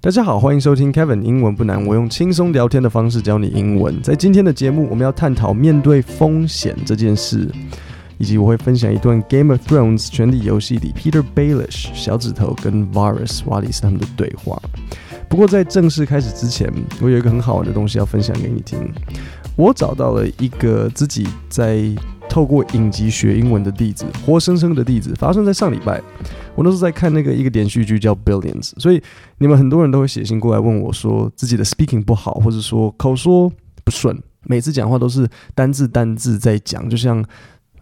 大家好，欢迎收听 Kevin 英文不难。我用轻松聊天的方式教你英文。在今天的节目，我们要探讨面对风险这件事，以及我会分享一段《Game of Thrones》权力游戏里 Peter Baelish 小指头跟 Varys 瓦里斯他们的对话。不过在正式开始之前，我有一个很好玩的东西要分享给你听。我找到了一个自己在透过影集学英文的例子，活生生的例子，发生在上礼拜。我那时候在看那个一个连续剧叫《Billions》，所以你们很多人都会写信过来问我，说自己的 speaking 不好，或者说口说不顺，每次讲话都是单字单字在讲，就像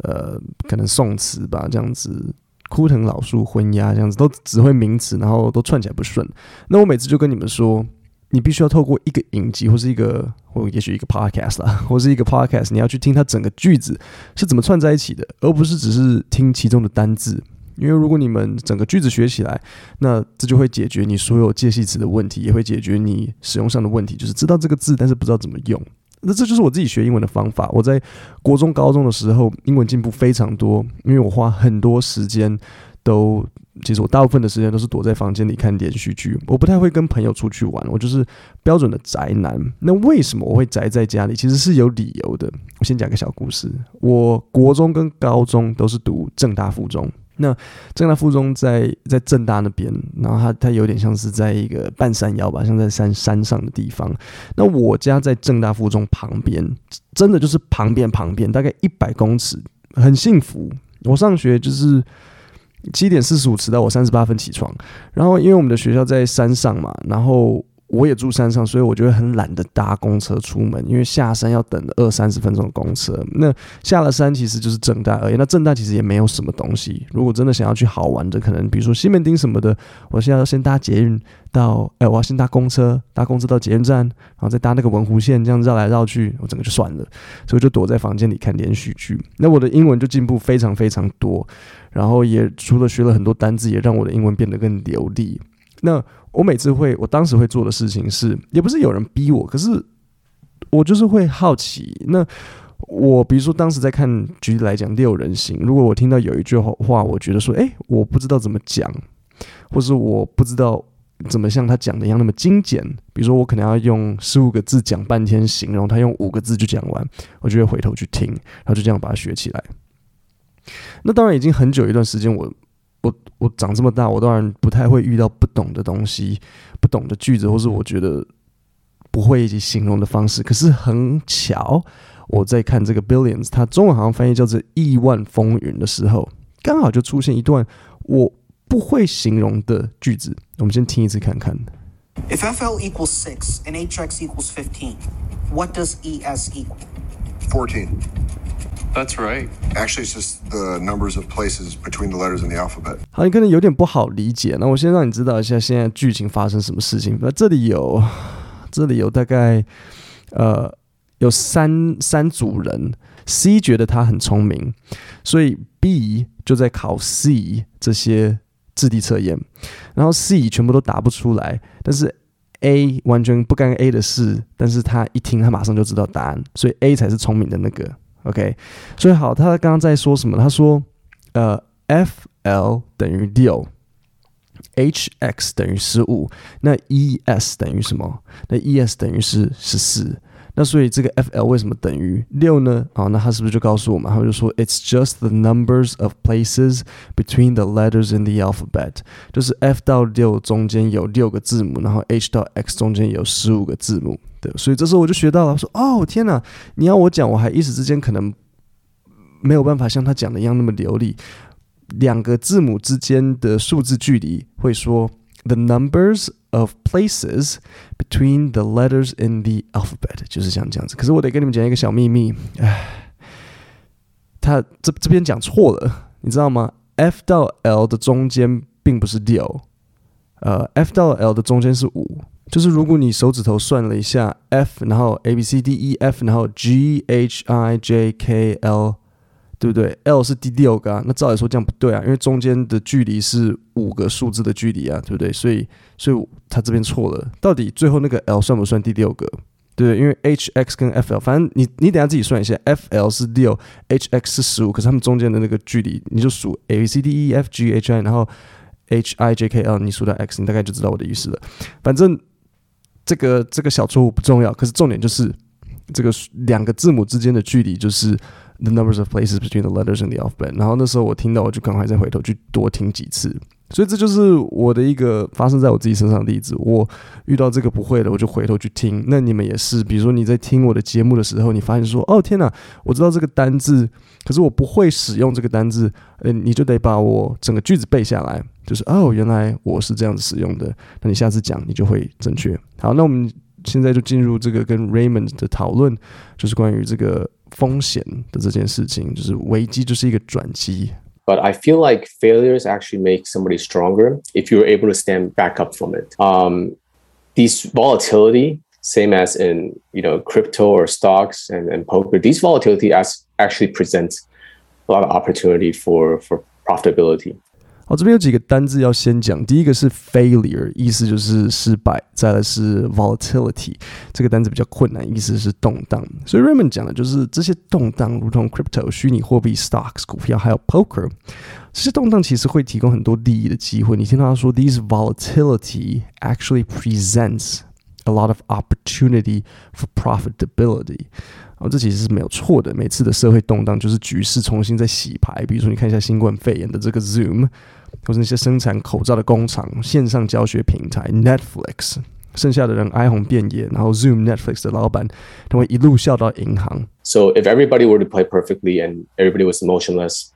呃可能宋词吧这样子，枯藤老树昏鸦这样子，都只会名词，然后都串起来不顺。那我每次就跟你们说，你必须要透过一个影集，或是一个或也许一个 podcast 啦，或是一个 podcast，你要去听它整个句子是怎么串在一起的，而不是只是听其中的单字。因为如果你们整个句子学起来，那这就会解决你所有介系词的问题，也会解决你使用上的问题，就是知道这个字，但是不知道怎么用。那这就是我自己学英文的方法。我在国中、高中的时候，英文进步非常多，因为我花很多时间都，其实我大部分的时间都是躲在房间里看连续剧。我不太会跟朋友出去玩，我就是标准的宅男。那为什么我会宅在家里？其实是有理由的。我先讲个小故事。我国中跟高中都是读正大附中。那正大附中在在正大那边，然后它它有点像是在一个半山腰吧，像在山山上的地方。那我家在正大附中旁边，真的就是旁边旁边，大概一百公尺，很幸福。我上学就是七点四十五迟到，我三十八分起床。然后因为我们的学校在山上嘛，然后。我也住山上，所以我就会很懒得搭公车出门，因为下山要等二三十分钟的公车。那下了山其实就是正大而已。那正大其实也没有什么东西。如果真的想要去好玩的，可能比如说西门町什么的，我现在要先搭捷运到，哎，我要先搭公车，搭公车到捷运站，然后再搭那个文湖线，这样绕来绕去，我整个就算了。所以就躲在房间里看连续剧。那我的英文就进步非常非常多，然后也除了学了很多单字，也让我的英文变得更流利。那我每次会，我当时会做的事情是，也不是有人逼我，可是我就是会好奇。那我比如说当时在看，举例来讲《六人行》，如果我听到有一句话，我觉得说，诶，我不知道怎么讲，或是我不知道怎么像他讲的一样那么精简。比如说我可能要用十五个字讲半天形容，他用五个字就讲完，我就会回头去听，然后就这样把它学起来。那当然已经很久一段时间我。我我长这么大，我当然不太会遇到不懂的东西、不懂的句子，或是我觉得不会以及形容的方式。可是很巧，我在看这个 Billions，它中文好像翻译叫做“亿万风云”的时候，刚好就出现一段我不会形容的句子。我们先听一次看看。If FL equals six and HX equals fifteen, what does ES equal? Fourteen. That's right. Actually, it's just the numbers of places between the letters in the alphabet. 好，你可能有点不好理解。那我先让你知道一下现在剧情发生什么事情。那这里有，这里有大概呃有三三组人。C 觉得他很聪明，所以 B 就在考 C 这些智力测验，然后 C 全部都答不出来，但是 A 完全不干 A 的事，但是他一听他马上就知道答案，所以 A 才是聪明的那个。OK，所以好，他刚刚在说什么？他说，呃，FL 等于六，HX 等于十五，那 ES 等于什么？那 ES 等于是十四。那所以这个 FL 为什么等于六呢？好，那他是不是就告诉我们？他就说，It's just the numbers of places between the letters in the alphabet，就是 F 到六中间有六个字母，然后 H 到 X 中间有十五个字母。所以这时候我就学到了，说哦天哪，你要我讲，我还一时之间可能没有办法像他讲的一样那么流利。两个字母之间的数字距离会说 the numbers。of places between the letters in the alphabet，就是像这样子。可是我得跟你们讲一个小秘密，唉，他这这边讲错了，你知道吗？F 到 L 的中间并不是六，呃，F 到 L 的中间是五。就是如果你手指头算了一下，F，然后 A B C D E F，然后 G H I J K L。对不对？L 是第六个啊，那照理说这样不对啊，因为中间的距离是五个数字的距离啊，对不对？所以，所以他这边错了。到底最后那个 L 算不算第六个？对？因为 H X 跟 F L，反正你你等下自己算一下，F L 是六，H X 是十五，可是他们中间的那个距离，你就数 A B C D E F G H I，然后 H I J K L，你数到 X，你大概就知道我的意思了。反正这个这个小错误不重要，可是重点就是这个两个字母之间的距离就是 the numbers of places between the letters in the alphabet。然后那时候我听到，我就赶快再回头去多听几次。所以这就是我的一个发生在我自己身上的例子。我遇到这个不会的，我就回头去听。那你们也是，比如说你在听我的节目的时候，你发现说：“哦，天哪，我知道这个单字，可是我不会使用这个单字。”呃，你就得把我整个句子背下来，就是哦，原来我是这样子使用的。那你下次讲，你就会正确。好，那我们现在就进入这个跟 Raymond 的讨论，就是关于这个风险的这件事情，就是危机就是一个转机。But I feel like failures actually make somebody stronger if you're able to stand back up from it. Um, these volatility, same as in you know crypto or stocks and, and poker, these volatility as actually presents a lot of opportunity for for profitability. 好，这边有几个单字要先讲。第一个是 failure，意思就是失败；再来是 volatility，这个单字比较困难，意思是动荡。所以 Raymond 讲的就是这些动荡，如同 crypto 虚拟货币、stocks 股票，还有 poker，这些动荡其实会提供很多利益的机会。你听到他说，these volatility actually presents a lot of opportunity for profitability。哦，这其实是没有错的。每次的社会动荡，就是局势重新在洗牌。比如说，你看一下新冠肺炎的这个 Zoom。或者那些生产口罩的工厂、线上教学平台 Netflix，剩下的人哀鸿遍野，然后 Zoom、Netflix 的老板他会一路笑到银行。So if everybody were to play perfectly and everybody was emotionless,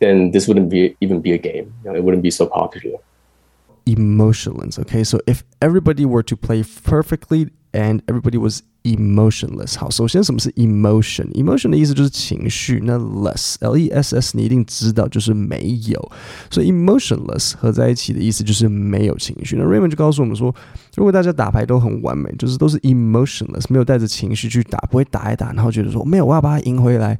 then this wouldn't be even be a game. You know, it wouldn't be so popular. Emotionless, okay? So if everybody were to play perfectly and everybody was emotionless，好，首先什么是 emotion？emotion 的意思就是情绪，那 less，l e s s，你一定知道就是没有，所以 emotionless 合在一起的意思就是没有情绪。那 Raymond 就告诉我们说，如果大家打牌都很完美，就是都是 emotionless，没有带着情绪去打，不会打一打，然后觉得说没有，我要把它赢回来，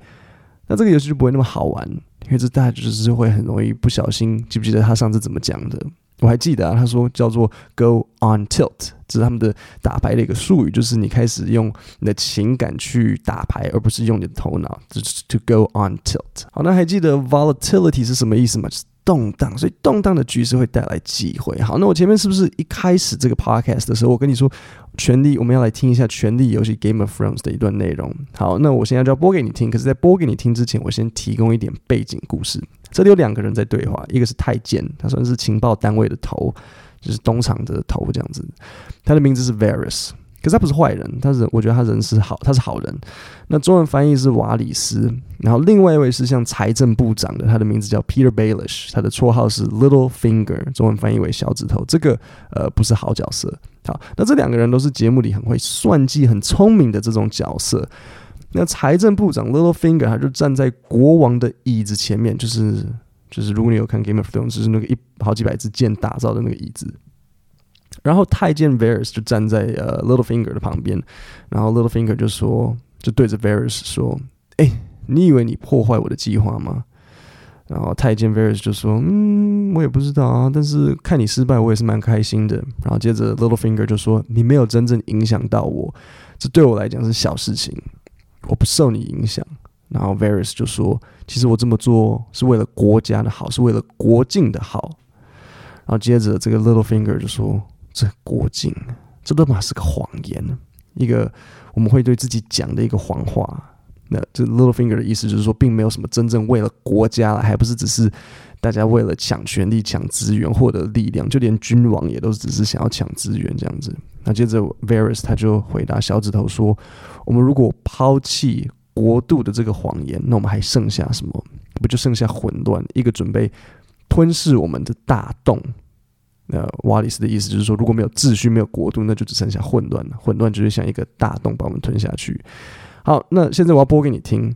那这个游戏就不会那么好玩，因为这大家就是会很容易不小心，记不记得他上次怎么讲的？我还记得啊，他说叫做 go on tilt，这是他们的打牌的一个术语，就是你开始用你的情感去打牌，而不是用你的头脑，就是 to go on tilt。好，那还记得 volatility 是什么意思吗？就是动荡，所以动荡的局势会带来机会。好，那我前面是不是一开始这个 podcast 的时候，我跟你说，权力，我们要来听一下《权力游戏》Game of Thrones 的一段内容。好，那我现在就要播给你听，可是，在播给你听之前，我先提供一点背景故事。这里有两个人在对话，一个是太监，他算是情报单位的头，就是东厂的头这样子。他的名字是 Varus，可是他不是坏人，他是我觉得他人是好，他是好人。那中文翻译是瓦里斯，然后另外一位是像财政部长的，他的名字叫 Peter Baelish，他的绰号是 Little Finger，中文翻译为小指头。这个呃不是好角色。好，那这两个人都是节目里很会算计、很聪明的这种角色。那财政部长 Littlefinger 他就站在国王的椅子前面，就是就是如果你有看 Game of Thrones，就是那个一好几百支箭打造的那个椅子。然后太监 Varys 就站在呃 Littlefinger 的旁边，然后 Littlefinger 就说，就对着 Varys 说：“哎、你以为你破坏我的计划吗？”然后太监 Varys 就说：“嗯，我也不知道啊，但是看你失败，我也是蛮开心的。”然后接着 Littlefinger 就说：“你没有真正影响到我，这对我来讲是小事情。”我不受你影响，然后 Varys 就说：“其实我这么做是为了国家的好，是为了国境的好。”然后接着这个 Littlefinger 就说：“这国境，这都嘛是个谎言，一个我们会对自己讲的一个谎话。”那这 Littlefinger 的意思就是说，并没有什么真正为了国家，还不是只是大家为了抢权力、抢资源、获得力量，就连君王也都只是想要抢资源这样子。那接着 Varys 他就回答小指头说：“我们如果抛弃国度的这个谎言，那我们还剩下什么？不就剩下混乱，一个准备吞噬我们的大洞。”那瓦里斯的意思就是说，如果没有秩序、没有国度，那就只剩下混乱了。混乱就是像一个大洞把我们吞下去。好，那现在我要播给你听。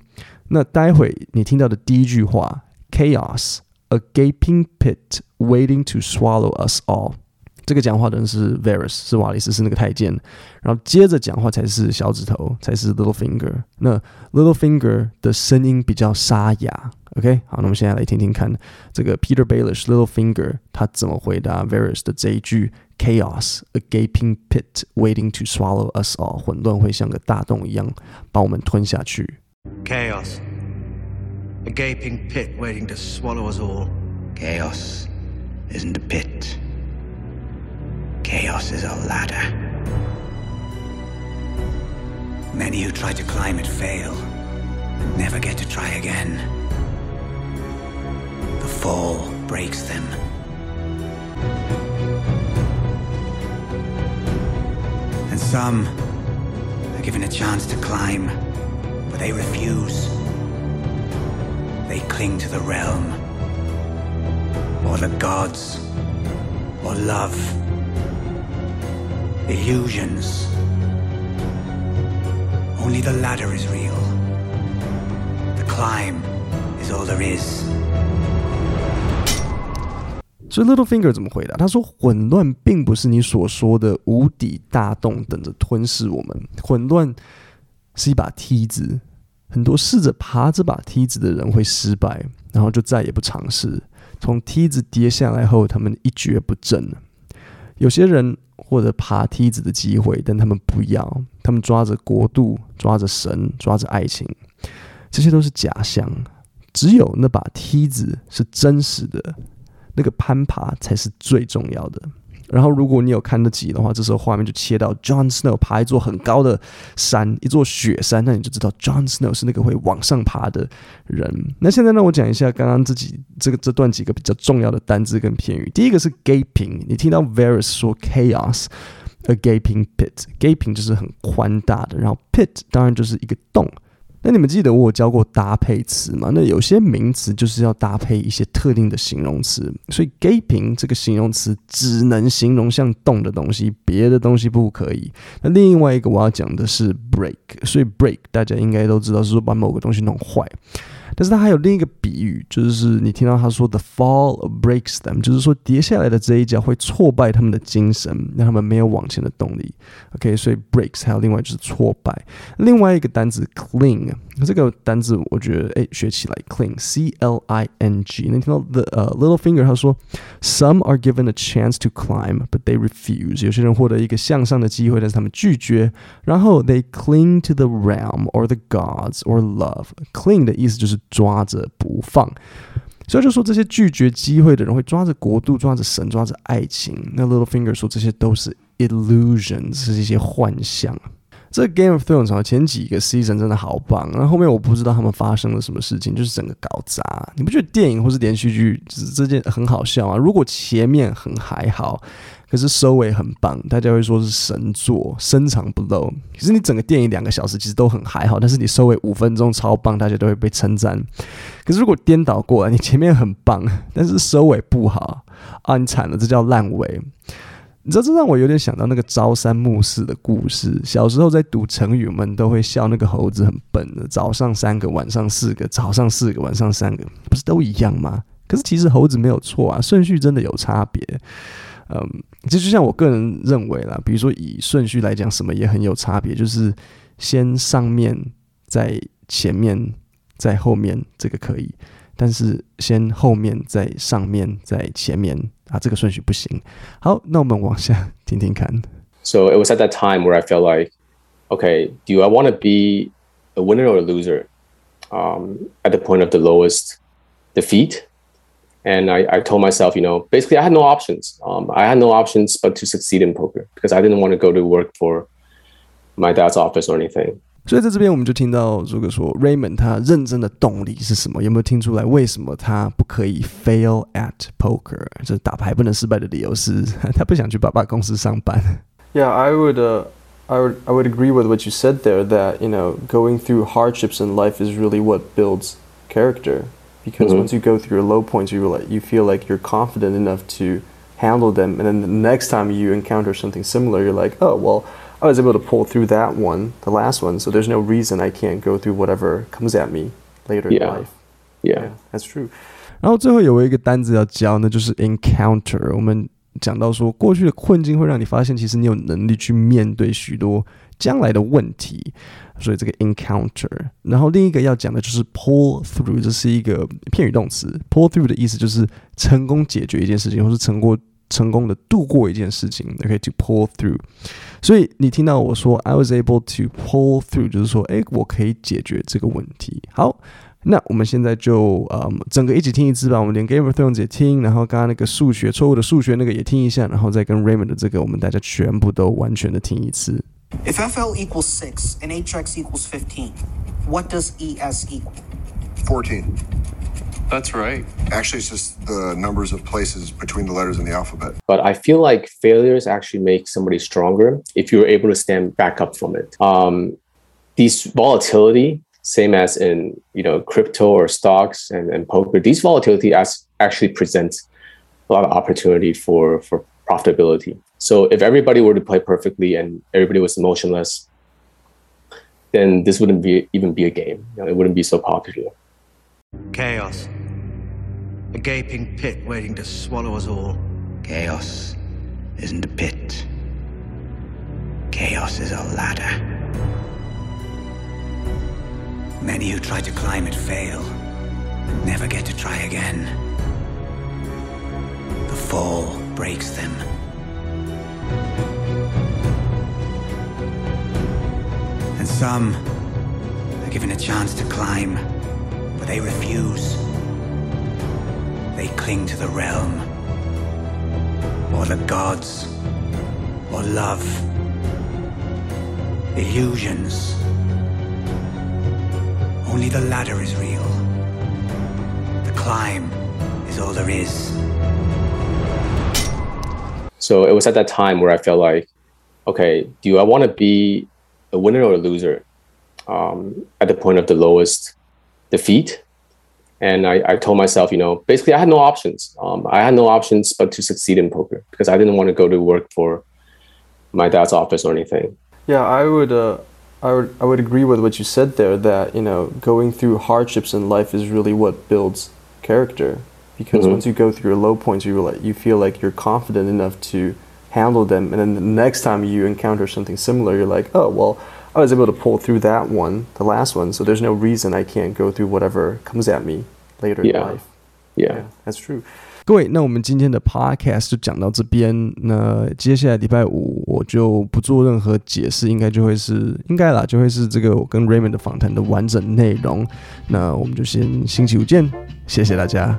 那待会你听到的第一句话，Chaos，a gaping pit waiting to swallow us all。这个讲话的人是 Varys，是瓦里斯，是那个太监。然后接着讲话才是小指头，才是 Little Finger。那 Little Finger 的声音比较沙哑。OK，好，那我们现在来听听看这个 Peter Baelish Little Finger 他怎么回答 Varys 的这一句 Chaos，a gaping pit waiting to swallow us all。混乱会像个大洞一样把我们吞下去。Chaos，a gaping pit waiting to swallow us all。Chaos。isn't a pit. Chaos is a ladder. Many who try to climb it fail never get to try again. The fall breaks them. And some are given a chance to climb, but they refuse. They cling to the realm, or the gods, or love, illusions. Only the ladder is real. The climb is all there is. 所以 Littlefinger 怎么回答？他说：“混乱并不是你所说的无底大洞，等着吞噬我们。混乱是一把梯子，很多试着爬这把梯子的人会失败，然后就再也不尝试。从梯子跌下来后，他们一蹶不振。有些人或者爬梯子的机会，但他们不要，他们抓着国度，抓着神，抓着爱情，这些都是假象。只有那把梯子是真实的。”那个攀爬才是最重要的。然后，如果你有看得起的话，这时候画面就切到 John Snow 爬一座很高的山，一座雪山，那你就知道 John Snow 是那个会往上爬的人。那现在呢，我讲一下刚刚自己这个这段几个比较重要的单字跟片语。第一个是 gaping，你听到 Varus 说 chaos，a gaping pit，gaping 就是很宽大的，然后 pit 当然就是一个洞。那你们记得我教过搭配词吗？那有些名词就是要搭配一些特定的形容词，所以 gaping 这个形容词只能形容像动的东西，别的东西不可以。那另外一个我要讲的是 break，所以 break 大家应该都知道是说把某个东西弄坏。但是它还有另一个比喻，就是你听到他说 “the fall breaks them”，就是说跌下来的这一脚会挫败他们的精神，让他们没有往前的动力。OK，所以 breaks 还有另外就是挫败。另外一个单词 cling，这个单字我觉得哎学起来 cling，C L I N G。你听到 the 呃、uh, Littlefinger 他说 “some are given a chance to climb, but they refuse”，有些人获得一个向上的机会，但是他们拒绝。然后 they cling to the realm or the gods or love。cling 的意思就是。抓着不放，所以就说这些拒绝机会的人会抓着国度、抓着神、抓着爱情。那 Littlefinger 说这些都是 illusions，是一些幻象。 这 Game of Thrones 前几个 season 真的好棒，然后后面我不知道他们发生了什么事情，就是整个搞砸。你不觉得电影或是连续剧这件很好笑啊？如果前面很还好。可是收尾很棒，大家会说是神作，深藏不露。可是你整个电影两个小时其实都很还好，但是你收尾五分钟超棒，大家都会被称赞。可是如果颠倒过来，你前面很棒，但是收尾不好啊，你惨了，这叫烂尾。你知道这让我有点想到那个朝三暮四的故事。小时候在读成语，我们都会笑那个猴子很笨的，早上三个，晚上四个，早上四个，晚上三个，不是都一样吗？可是其实猴子没有错啊，顺序真的有差别。嗯，这就像我个人认为啦，比如说以顺序来讲，什么也很有差别，就是先上面，再前面，再后面，这个可以，但是先后面，再上面，再前面啊，这个顺序不行。好，那我们往下听听看。So it was at that time where I felt like, okay, do I want to be a winner or a loser? Um, at the point of the lowest defeat. And I, I told myself, you know, basically I had no options. Um, I had no options but to succeed in poker because I didn't want to go to work for my dad's office or anything. 所以在这边我们就听到如果说 Raymond 他认真的动力是什么？有没有听出来为什么他不可以 fail at poker？就是打牌不能失败的理由是他不想去爸爸公司上班。Yeah, I would, uh, I would, I would agree with what you said there. That you know, going through hardships in life is really what builds character. because mm-hmm. once you go through your low points, you like you feel like you're confident enough to handle them, and then the next time you encounter something similar, you're like, oh well, I was able to pull through that one, the last one, so there's no reason I can't go through whatever comes at me later yeah. in life. Yeah. yeah, that's true. 然后最后有一个单子要教，那就是 encounter。我们讲到说，过去的困境会让你发现，其实你有能力去面对许多将来的问题。所以这个 encounter，然后另一个要讲的就是 pull through，这是一个片语动词。pull through 的意思就是成功解决一件事情，或是成功成功的度过一件事情。OK，to pull through。所以你听到我说 I was able to pull through，就是说，哎，我可以解决这个问题。好，那我们现在就呃、嗯，整个一起听一次吧。我们连 Game of Thrones 也听，然后刚刚那个数学错误的数学那个也听一下，然后再跟 Raymond 的这个，我们大家全部都完全的听一次。If FL equals six and HX equals fifteen, what does ES equal? 14. That's right. Actually, it's just the numbers of places between the letters in the alphabet. But I feel like failures actually make somebody stronger if you're able to stand back up from it. Um, these volatility same as in you know crypto or stocks and, and poker these volatility as actually presents a lot of opportunity for for profitability so if everybody were to play perfectly and everybody was emotionless then this wouldn't be even be a game you know, it wouldn't be so popular Chaos. A gaping pit waiting to swallow us all. Chaos isn't a pit. Chaos is a ladder. Many who try to climb it fail, and never get to try again. The fall breaks them. And some are given a chance to climb, but they refuse. They cling to the realm, or the gods, or love, illusions. Only the ladder is real. The climb is all there is. So it was at that time where I felt like, okay, do I want to be a winner or a loser um, at the point of the lowest defeat? And I, I told myself, you know, basically I had no options. Um, I had no options but to succeed in poker because I didn't want to go to work for my dad's office or anything. Yeah, I would. Uh, I would I would agree with what you said there that you know going through hardships in life is really what builds character because mm-hmm. once you go through your low points you like you feel like you're confident enough to handle them and then the next time you encounter something similar you're like oh well I was able to pull through that one the last one so there's no reason I can't go through whatever comes at me later yeah. in life yeah. yeah that's true 各位，那我们今天的 podcast 就讲到这边。那接下来礼拜五我就不做任何解释，应该就会是应该啦，就会是这个我跟 Raymond 的访谈的完整内容。那我们就先星期五见，谢谢大家。